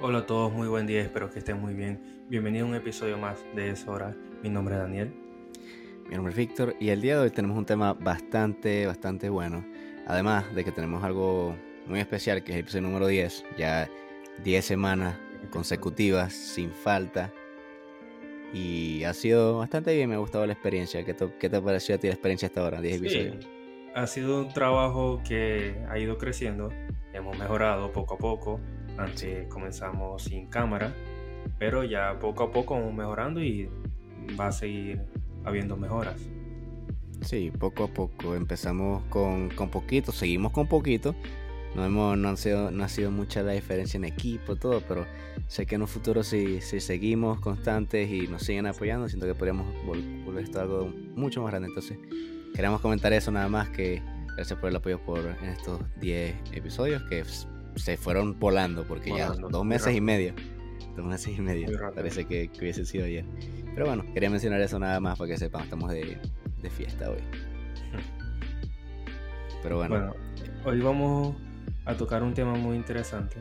Hola a todos, muy buen día, espero que estén muy bien. Bienvenido a un episodio más de Es Hora. Mi nombre es Daniel. Mi nombre es Víctor y el día de hoy tenemos un tema bastante, bastante bueno. Además de que tenemos algo muy especial que es el episodio número 10, ya 10 semanas consecutivas sin falta. Y ha sido bastante bien, me ha gustado la experiencia. ¿Qué te, qué te pareció a ti la experiencia hasta ahora? 10 episodios. Ha sido un trabajo que ha ido creciendo, hemos mejorado poco a poco antes comenzamos sin cámara, pero ya poco a poco vamos mejorando y va a seguir habiendo mejoras. Sí, poco a poco. Empezamos con, con poquito, seguimos con poquito. No, hemos, no, han sido, no ha sido mucha la diferencia en equipo, todo, pero sé que en un futuro si, si seguimos constantes y nos siguen apoyando, siento que podríamos volver esto algo mucho más grande. Entonces, queremos comentar eso nada más que gracias por el apoyo por en estos 10 episodios que se fueron volando porque ya dos meses y medio. Dos meses y medio. Parece que, hubiese sido ayer. Pero bueno, quería mencionar eso nada más para que sepan, estamos de, de fiesta hoy. Pero bueno. Hoy vamos a tocar un tema muy interesante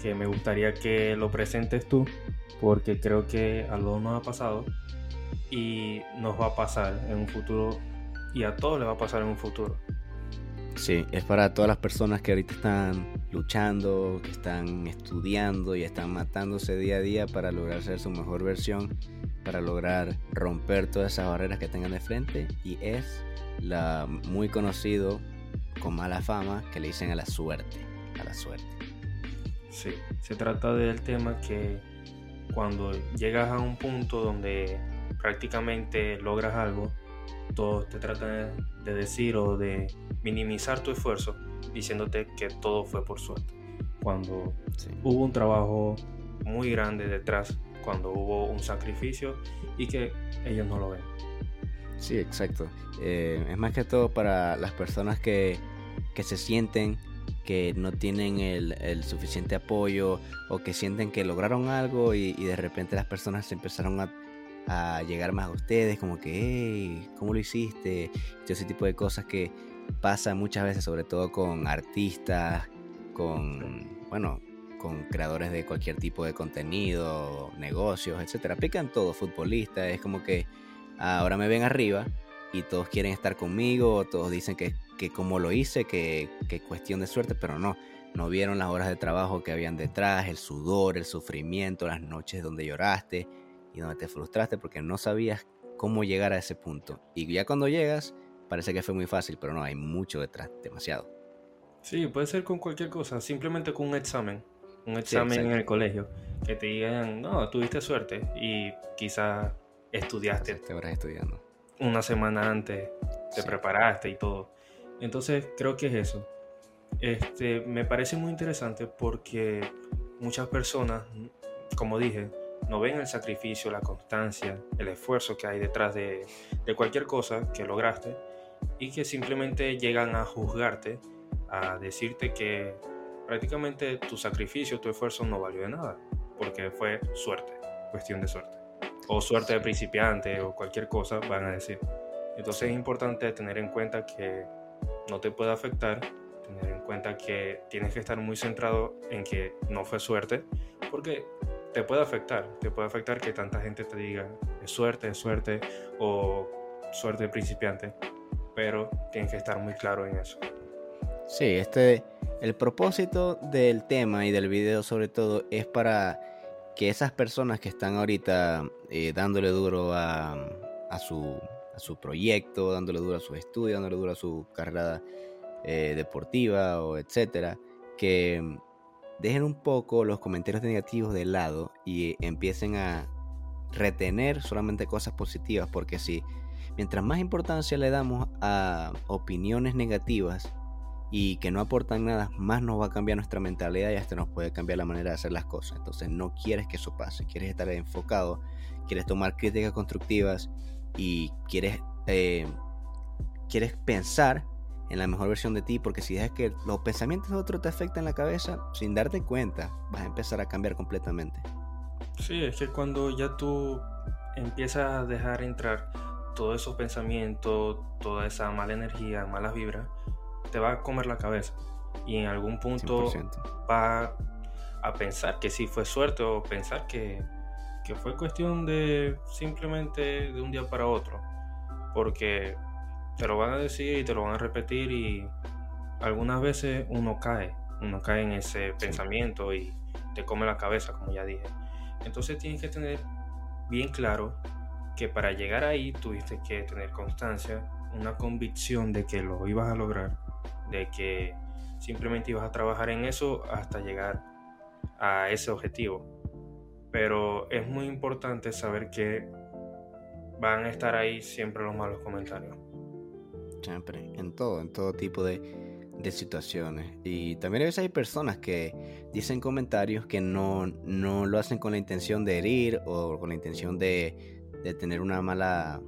que me gustaría que lo presentes tú porque creo que algo nos ha pasado y nos va a pasar en un futuro y a todos les va a pasar en un futuro. Sí, es para todas las personas que ahorita están luchando, que están estudiando y están matándose día a día para lograr ser su mejor versión, para lograr romper todas esas barreras que tengan de frente y es la muy conocido con mala fama que le dicen a la suerte, a la suerte. Sí, se trata del tema que cuando llegas a un punto donde prácticamente logras algo, todos te tratan de decir o de minimizar tu esfuerzo diciéndote que todo fue por suerte. Cuando hubo un trabajo muy grande detrás, cuando hubo un sacrificio y que ellos no lo ven. Sí, exacto. Eh, es más que todo para las personas que, que se sienten que no tienen el, el, suficiente apoyo o que sienten que lograron algo y, y de repente las personas se empezaron a a llegar más a ustedes, como que, hey, ¿cómo lo hiciste? Todo ese tipo de cosas que pasa muchas veces, sobre todo con artistas, con, bueno, con creadores de cualquier tipo de contenido, negocios, etcétera. Aplican todo, futbolistas, es como que ahora me ven arriba y todos quieren estar conmigo, todos dicen que, que como lo hice, que, que cuestión de suerte, pero no, no vieron las horas de trabajo que habían detrás, el sudor, el sufrimiento, las noches donde lloraste, y donde te frustraste porque no sabías cómo llegar a ese punto. Y ya cuando llegas, parece que fue muy fácil, pero no, hay mucho detrás, demasiado. Sí, puede ser con cualquier cosa, simplemente con un examen, un examen en el colegio, que te digan, no, tuviste suerte y quizás estudiaste. Te habrás estudiando. Una semana antes te preparaste y todo. Entonces creo que es eso. Este, me parece muy interesante porque muchas personas, como dije, no ven el sacrificio, la constancia, el esfuerzo que hay detrás de, cualquier cosa que lograste y que simplemente llegan a juzgarte, a decirte que prácticamente tu sacrificio, tu esfuerzo no valió de nada, porque fue suerte, cuestión de suerte. O suerte de principiante o cualquier cosa van a decir. Entonces es importante tener en cuenta que no te puede afectar, tener en cuenta que tienes que estar muy centrado en que no fue suerte, porque te puede afectar, te puede afectar que tanta gente te diga es suerte, es suerte o suerte de principiante, pero tienes que estar muy claro en eso. Sí, este, el propósito del tema y del video sobre todo es para que esas personas que están ahorita eh, dándole duro a, a, su, su proyecto, dándole duro a sus estudios, dándole duro a su carrera eh, deportiva o etcétera, que dejen un poco los comentarios negativos de lado y empiecen a retener solamente cosas positivas, porque si mientras más importancia le damos a opiniones negativas y que no aportan nada, más nos va a cambiar nuestra mentalidad y hasta nos puede cambiar la manera de hacer las cosas. Entonces no quieres que eso pase, quieres estar enfocado, quieres tomar críticas constructivas y quieres, eh, quieres pensar en la mejor versión de ti, porque si dejas que los pensamientos de otro te afecten la cabeza, sin darte cuenta, vas a empezar a cambiar completamente. Sí, es que cuando ya tú empiezas a dejar entrar todos esos pensamientos, toda esa mala energía, malas vibras, te va a comer la cabeza. Y en algún punto va, a pensar que sí fue suerte o pensar que, que fue cuestión de simplemente de un día para otro. Porque te lo van a decir y te lo van a repetir y algunas veces uno cae, uno cae en ese pensamiento y te come la cabeza, como ya dije. Entonces tienes que tener bien claro que para llegar ahí tuviste que tener constancia, una convicción de que lo ibas a lograr, de que simplemente ibas a trabajar en eso hasta llegar a ese objetivo. Pero es muy importante saber que van a estar ahí siempre los malos comentarios. Siempre, en todo, en todo tipo de, situaciones. Y también a veces hay personas que dicen comentarios que no, no lo hacen con la intención de herir o con la intención de, de tener una mala,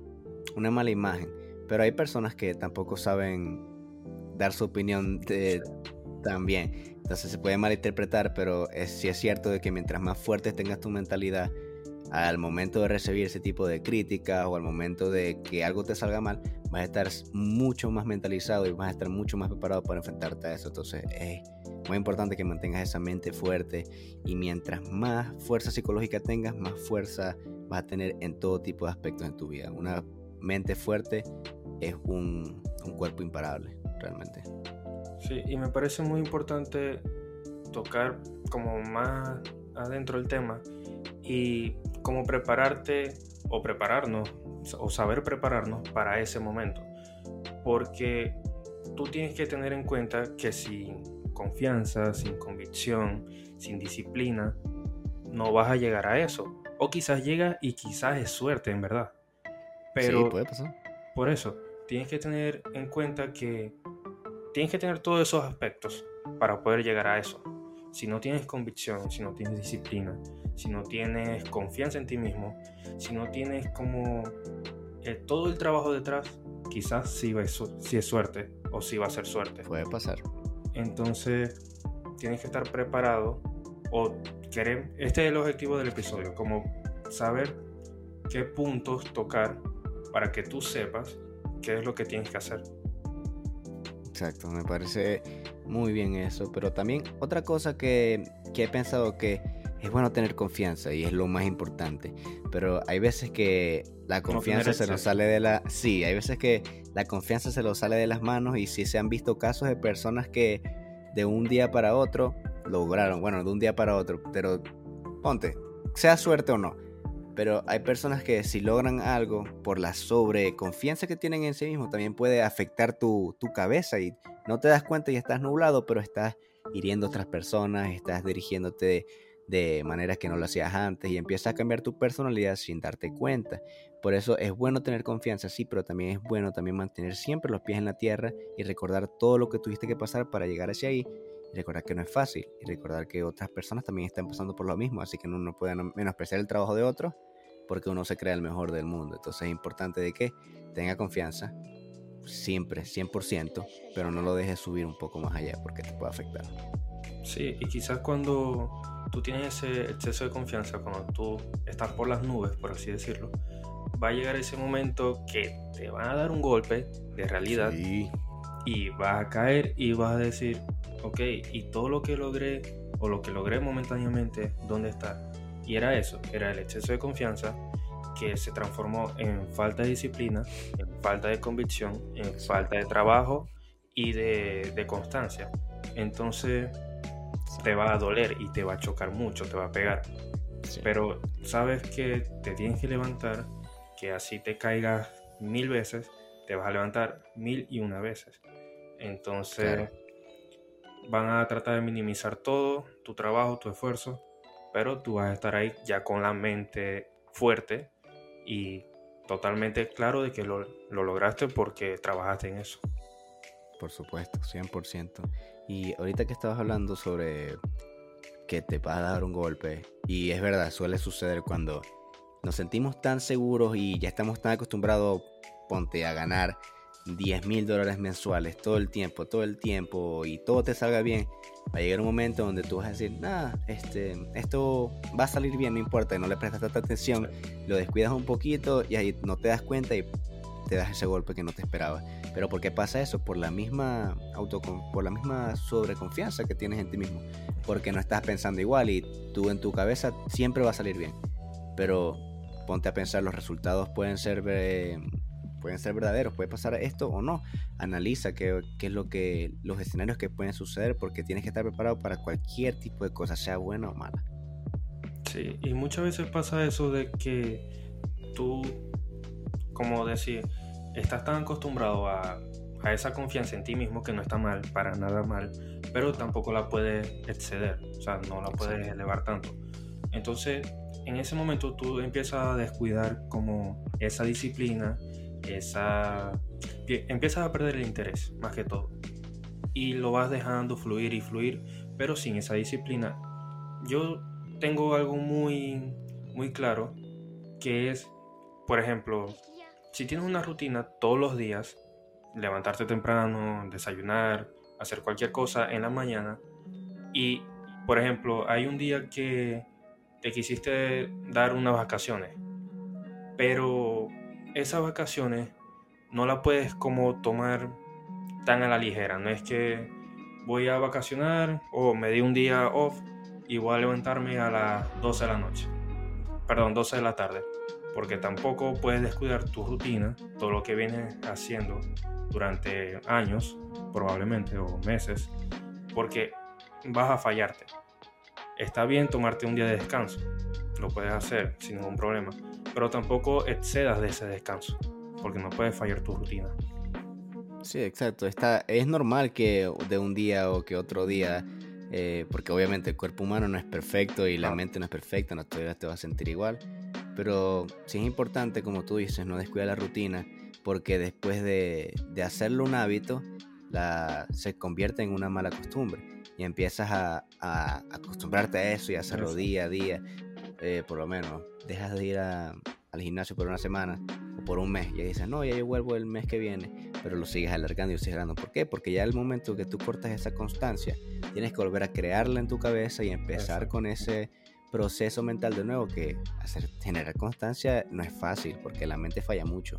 una mala imagen. Pero hay personas que tampoco saben dar su opinión de, también. Entonces se puede malinterpretar, pero es, sí es cierto de que mientras más fuerte tengas tu mentalidad, al momento de recibir ese tipo de críticas o al momento de que algo te salga mal, vas a estar mucho más mentalizado y vas a estar mucho más preparado para enfrentarte a eso. Entonces es muy importante que mantengas esa mente fuerte y mientras más fuerza psicológica tengas, más fuerza vas a tener en todo tipo de aspectos en tu vida. Una mente fuerte es un, un cuerpo imparable, realmente. Sí, y me parece muy importante tocar como más adentro el tema y cómo prepararte o prepararnos o saber prepararnos para ese momento. Porque tú tienes que tener en cuenta que sin confianza, sin convicción, sin disciplina, no vas a llegar a eso. O quizás llega y quizás es suerte, en verdad. Pero puede pasar. Por eso, tienes que tener en cuenta que tienes que tener todos esos aspectos para poder llegar a eso. Si no tienes convicción, si no tienes disciplina, si no tienes confianza en ti mismo, si no tienes como eh, todo el trabajo detrás, quizás sí, va, sí es suerte o sí va a ser suerte. Puede pasar. Entonces, tienes que estar preparado o querer, este es el objetivo del episodio, como saber qué puntos tocar para que tú sepas qué es lo que tienes que hacer. Exacto, me parece muy bien eso. Pero también otra cosa que, he pensado que es bueno tener confianza y es lo más importante. Pero hay veces que la confianza se nos sale de la... Sí, hay veces que la confianza se nos sale de las manos y si se han visto casos de personas que de un día para otro lograron, bueno, de un día para otro, pero ponte, sea suerte o no, pero hay personas que si logran algo por la sobreconfianza que tienen en sí mismos, también puede afectar tu, cabeza y no te das cuenta y estás nublado, pero estás hiriendo a otras personas, estás dirigiéndote de, maneras que no lo hacías antes y empiezas a cambiar tu personalidad sin darte cuenta. Por eso es bueno tener confianza, sí, pero también es bueno también mantener siempre los pies en la tierra y recordar todo lo que tuviste que pasar para llegar hacia ahí recordar que no es fácil y recordar que otras personas también están pasando por lo mismo, así que uno no puede menospreciar el trabajo de otros porque uno se crea el mejor del mundo. Entonces es importante de que tenga confianza siempre, 100%, pero no lo dejes subir un poco más allá porque te puede afectar. Sí, y quizás cuando tú tienes ese exceso de confianza, cuando tú estás por las nubes, por así decirlo, va a llegar ese momento que te van a dar un golpe de realidad y vas a caer y vas a decir, ok, y todo lo que logré o lo que logré momentáneamente, ¿dónde está? Y era eso, era el exceso de confianza que se transformó en falta de disciplina, en falta de convicción, en falta de trabajo y de, constancia. Entonces te va a doler y te va a chocar mucho, te va a pegar. Pero sabes que te tienes que levantar, que así te caigas mil veces, te vas a levantar mil y una veces. Entonces van a tratar de minimizar todo, tu trabajo, tu esfuerzo, pero tú vas a estar ahí ya con la mente fuerte y totalmente claro de que lo, lograste porque trabajaste en eso. Por supuesto, 100%. Y ahorita que estabas hablando sobre que te va a dar un golpe, y es verdad, suele suceder cuando nos sentimos tan seguros y ya estamos tan acostumbrados, ponte, a ganar 10 mil dólares mensuales todo el tiempo, todo el tiempo y todo te salga bien, va a llegar un momento donde tú vas a decir, nada, este, esto va a salir bien, no importa, y no le prestas tanta atención, lo descuidas un poquito y ahí no te das cuenta y te das ese golpe que no te esperaba. Pero ¿por qué pasa eso? Por la misma por la misma sobreconfianza que tienes en ti mismo. Porque no estás pensando igual y tú en tu cabeza siempre va a salir bien. Pero ponte a pensar, los resultados pueden ser eh, pueden ser verdaderos, puede pasar esto o no. Analiza qué, qué, es lo que los escenarios que pueden suceder porque tienes que estar preparado para cualquier tipo de cosa, sea buena o mala. Sí, y muchas veces pasa eso de que tú, como decir, estás tan acostumbrado a, a esa confianza en ti mismo que no está mal, para nada mal, pero tampoco la puedes exceder, o sea, no la puedes elevar tanto. Entonces, en ese momento tú empiezas a descuidar como esa disciplina, esa empiezas a perder el interés más que todo y lo vas dejando fluir y fluir, pero sin esa disciplina. Yo tengo algo muy muy claro que es, por ejemplo, si tienes una rutina todos los días, levantarte temprano, desayunar, hacer cualquier cosa en la mañana y por ejemplo, hay un día que te quisiste dar unas vacaciones, pero esas vacaciones no las puedes como tomar tan a la ligera. No es que voy a vacacionar o me di un día off y voy a levantarme a las 12 de la noche. Perdón, 12 de la tarde. Porque tampoco puedes descuidar tu rutina, todo lo que vienes haciendo durante años, probablemente, o meses, porque vas a fallarte está bien tomarte un día de descanso, lo puedes hacer sin ningún problema, pero tampoco excedas de ese descanso, porque no puedes fallar tu rutina. Sí, exacto. Está, es normal que de un día o que otro día, eh, porque obviamente el cuerpo humano no es perfecto y la mente no es perfecta, no te, te vas a sentir igual, pero sí es importante, como tú dices, no descuidar la rutina, porque después de, de hacerlo un hábito, la, se convierte en una mala costumbre y empiezas a, acostumbrarte a eso y a hacerlo día a día, eh, por lo menos, dejas de ir al gimnasio por una semana o por un mes y dices, no, ya yo vuelvo el mes que viene, pero lo sigues alargando y lo sigues alargando. ¿Por qué? Porque ya el momento que tú cortas esa constancia, tienes que volver a crearla en tu cabeza y empezar con ese proceso mental de nuevo que hacer, generar constancia no es fácil porque la mente falla mucho.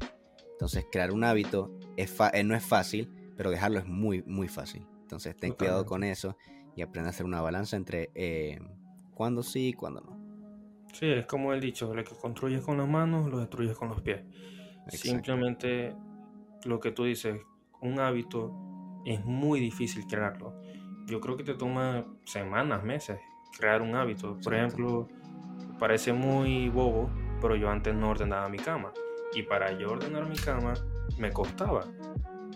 Entonces crear un hábito es eh, no es fácil, pero dejarlo es muy, muy fácil. Entonces ten cuidado con eso y aprende a hacer una balanza entre eh, cuándo sí y cuándo no. Sí, es como el dicho, lo que construyes con las manos, lo destruyes con los pies. Simplemente lo que tú dices, un hábito es muy difícil crearlo. Yo creo que te toma semanas, meses crear un hábito. Por ejemplo, parece muy bobo, pero yo antes no ordenaba mi cama. Y para yo ordenar mi cama me costaba.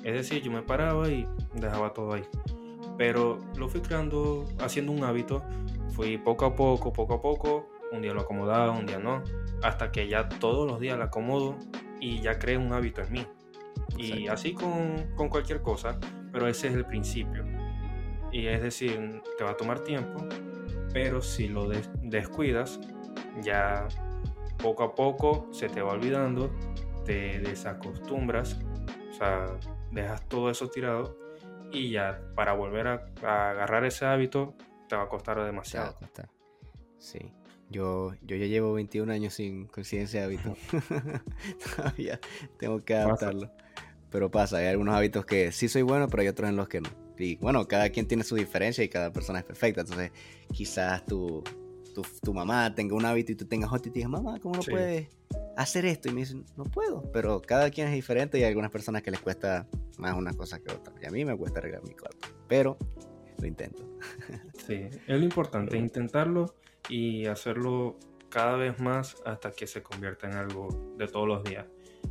Es decir, yo me paraba y dejaba todo ahí. Pero lo fui creando, haciendo un hábito. Fui poco a poco, poco a poco. Un día lo acomodaba, un día no. Hasta que ya todos los días lo acomodo y ya creé un hábito en mí. Y así con, con cualquier cosa, pero ese es el principio. Y es decir, te va a tomar tiempo, pero si lo descuidas, ya poco a poco se te va olvidando, te desacostumbras, o sea, dejas todo eso tirado y ya para volver a, agarrar ese hábito te va a costar demasiado. Sí. Yo, yo ya llevo 21 años sin conciencia de hábito. Todavía tengo que adaptarlo. Pero pasa, hay algunos hábitos que sí soy bueno, pero hay otros en los que no. Y bueno, cada quien tiene su diferencia y cada persona es perfecta. Entonces, quizás tu, tu, mamá tenga un hábito y tú tengas otro y te digas, mamá, ¿cómo no puedes hacer esto? Y me dicen, no puedo. Pero cada quien es diferente y hay algunas personas que les cuesta más una cosa que otra. Y a mí me cuesta arreglar mi cuarto. Pero lo intento. Sí, es lo importante, intentarlo y hacerlo cada vez más hasta que se convierta en algo de todos los días.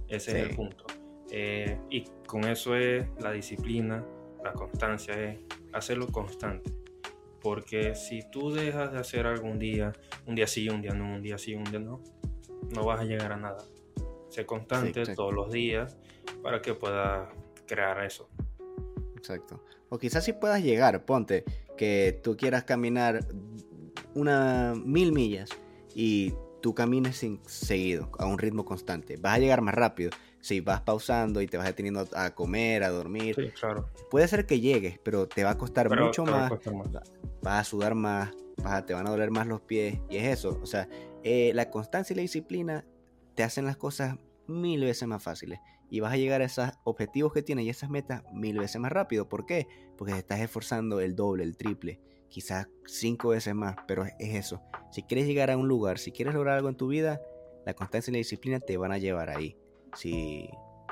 Ese es el punto. Eh, y con eso es la disciplina, la constancia, es hacerlo constante. Porque si tú dejas de hacer algún día, un día sí, un día no, un día sí, un día no, no vas a llegar a nada. Sé constante todos los días para que puedas crear eso. Exacto. O quizás si puedas llegar, ponte que tú quieras caminar una mil millas y tú camines sin seguido, a un ritmo constante. Vas a llegar más rápido si vas pausando y te vas deteniendo a comer, a dormir. Sí, claro. Puede ser que llegues, pero te va a costar mucho más. Vas a sudar más, te van a doler más los pies. Y es eso. O sea, eh, la constancia y la disciplina te hacen las cosas mil veces más fáciles. Y vas a llegar a esos objetivos que tienes y esas metas mil veces más rápido. ¿Por qué? Porque te estás esforzando el doble, el triple, quizás cinco veces más. Pero es eso. Si quieres llegar a un lugar, si quieres lograr algo en tu vida, la constancia y la disciplina te van a llevar ahí. Si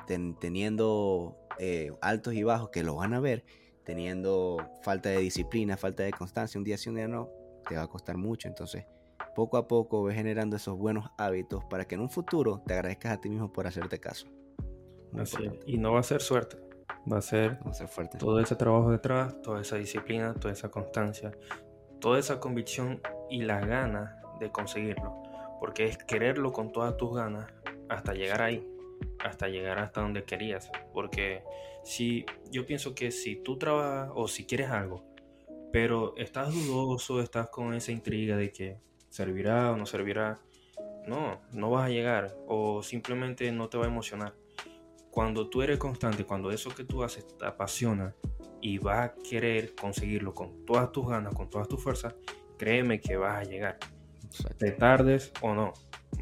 teniendo eh, altos y bajos que lo van a ver, teniendo falta de disciplina, falta de constancia, un día sí, un día no, te va a costar mucho. Entonces, poco a poco ves generando esos buenos hábitos para que en un futuro te agradezcas a ti mismo por hacerte caso. y no va a ser suerte, va a ser, fuerte. todo ese trabajo detrás, toda esa disciplina, toda esa constancia, toda esa convicción y la ganas de conseguirlo. Porque es quererlo con todas tus ganas hasta llegar ahí, hasta llegar hasta donde querías. Porque si yo pienso que si tú trabajas o si quieres algo, pero estás dudoso, estás con esa intriga de que servirá o no servirá, no, no vas a llegar o simplemente no te va a emocionar. Cuando tú eres constante, cuando eso que tú haces te apasiona y vas a querer conseguirlo con todas tus ganas, con todas tus fuerzas, créeme que vas a llegar. Te tardes o no,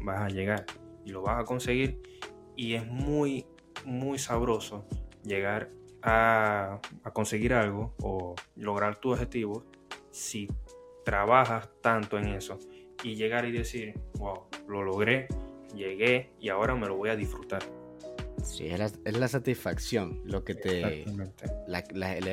vas a llegar y lo vas a conseguir y es muy, muy sabroso llegar a, conseguir algo o lograr tu objetivo si trabajas tanto en eso y llegar y decir, wow, lo logré, llegué y ahora me lo voy a disfrutar. Sí, es la, es la satisfacción lo que te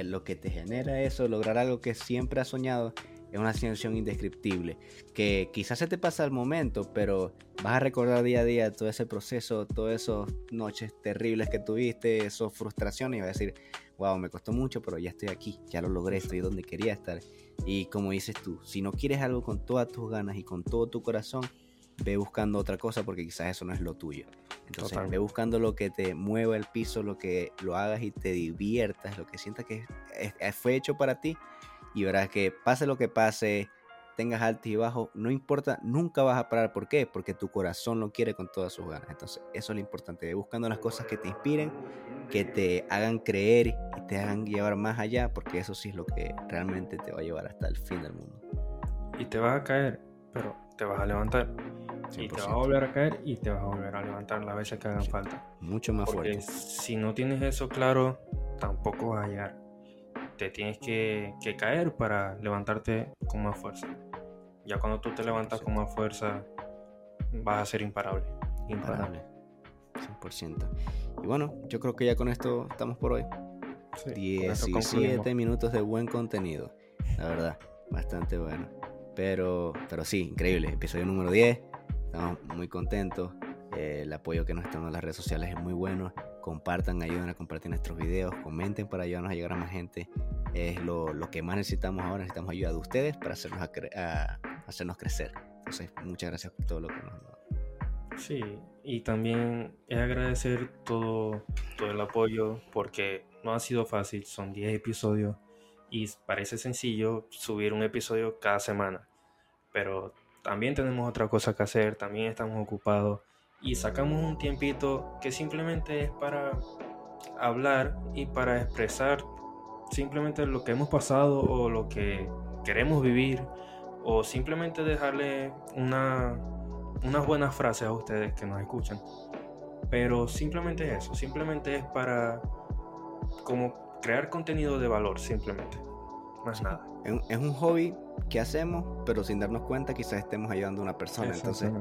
lo que te genera eso, lograr algo que siempre has soñado es una sensación indescriptible, que quizás se te pasa el momento, pero vas a recordar día a día todo ese proceso, todas esas noches terribles que tuviste, esas frustraciones, y vas a decir, wow, me costó mucho, pero ya estoy aquí, ya lo logré, estoy donde quería estar. Y como dices tú, si no quieres algo con todas tus ganas y con todo tu corazón, ve buscando otra cosa porque quizás eso no es lo tuyo. Entonces, ve buscando lo que te mueva el piso, lo que lo hagas y te diviertas, lo que sientas que fue hecho para ti y verás que pase lo que pase, tengas altos y bajos, no importa, nunca vas a parar. ¿Por qué? Porque tu corazón lo quiere con todas sus ganas. Entonces, eso es lo importante, buscando las cosas que te inspiren, que te hagan creer y te hagan llevar más allá, porque eso sí es lo que realmente te va a llevar hasta el fin del mundo. Y te vas a caer, pero te vas a levantar. Y te vas a volver a caer y te vas a volver a levantar las veces que hagan falta. Mucho más porque fuerte. Si no tienes eso claro, tampoco vas a llegar te tienes que, caer para levantarte con más fuerza. Ya cuando tú te levantas con más fuerza, vas a ser imparable. Imparable. 100%. Y bueno, yo creo que ya con esto estamos por hoy. 17 minutos de buen contenido. La verdad, bastante bueno. Pero, pero sí, increíble. Episodio número 10. Estamos muy contentos. Eh, el apoyo que nos están en las redes sociales es muy bueno compartan, ayuden a compartir nuestros videos, comenten para ayudarnos a llegar a más gente. Es lo, que más necesitamos ahora, necesitamos ayuda de ustedes para hacernos, a, hacernos crecer. Entonces, muchas gracias por todo lo que nos han dado. Sí, y también es agradecer todo, todo el apoyo porque no ha sido fácil, son 10 episodios y parece sencillo subir un episodio cada semana, pero también tenemos otra cosa que hacer, también estamos ocupados y sacamos un tiempito que simplemente es para hablar y para expresar simplemente lo que hemos pasado o lo que queremos vivir o simplemente dejarle una, unas buenas frases a ustedes que nos escuchan. Pero simplemente es eso, simplemente es para como crear contenido de valor, simplemente. Más nada. Es un hobby que hacemos, pero sin darnos cuenta quizás estemos ayudando a una persona. Entonces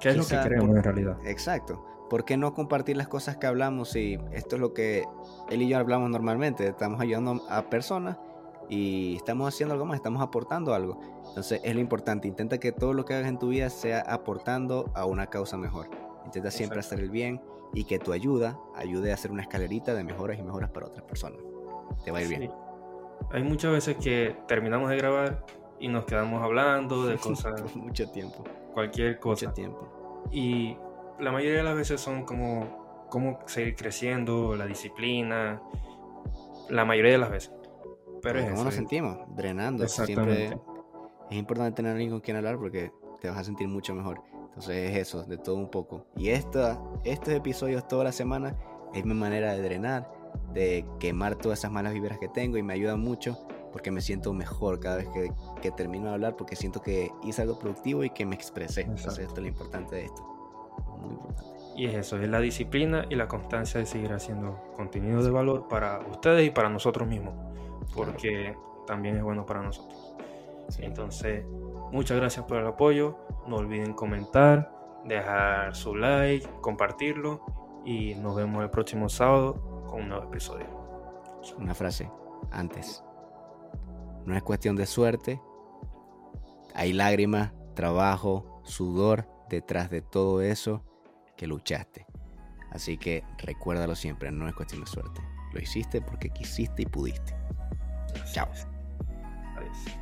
¿Qué es lo que queremos en realidad? Exacto. ¿Por qué no compartir las cosas que hablamos y esto es lo que él y yo hablamos normalmente? Estamos ayudando a personas y estamos haciendo algo más, estamos aportando algo. Entonces es lo importante, intenta que todo lo que hagas en tu vida sea aportando a una causa mejor. Intenta siempre hacer el bien y que tu ayuda ayude a hacer una escalerita de mejoras y mejoras para otras personas. Te va a ir bien. Hay muchas veces que terminamos de grabar y nos quedamos hablando de cosas. mucho tiempo cualquier cosa. Mucho tiempo. Y la mayoría de las veces son como cómo seguir creciendo, la disciplina, la mayoría de las veces. Pero ¿Cómo nos sentimos? Drenando. Siempre es importante tener alguien con quien hablar porque te vas a sentir mucho mejor. Entonces es eso, de todo un poco. Y esta, estos episodios toda la semana es mi manera de drenar, de quemar todas esas malas vibras que tengo y me ayuda mucho porque me siento mejor cada vez que, que, termino de hablar, porque siento que hice algo productivo y que me expresé. Entonces, esto es lo importante de esto. Muy importante. Y es eso, es la disciplina y la constancia de seguir haciendo contenido de valor para ustedes y para nosotros mismos, porque también es bueno para nosotros. Entonces, muchas gracias por el apoyo, no olviden comentar, dejar su like, compartirlo y nos vemos el próximo sábado con un nuevo episodio. Una frase antes. No es cuestión de suerte. Hay lágrimas, trabajo, sudor detrás de todo eso que luchaste. Así que recuérdalo siempre, no es cuestión de suerte. Lo hiciste porque quisiste y pudiste. Chao. Adiós.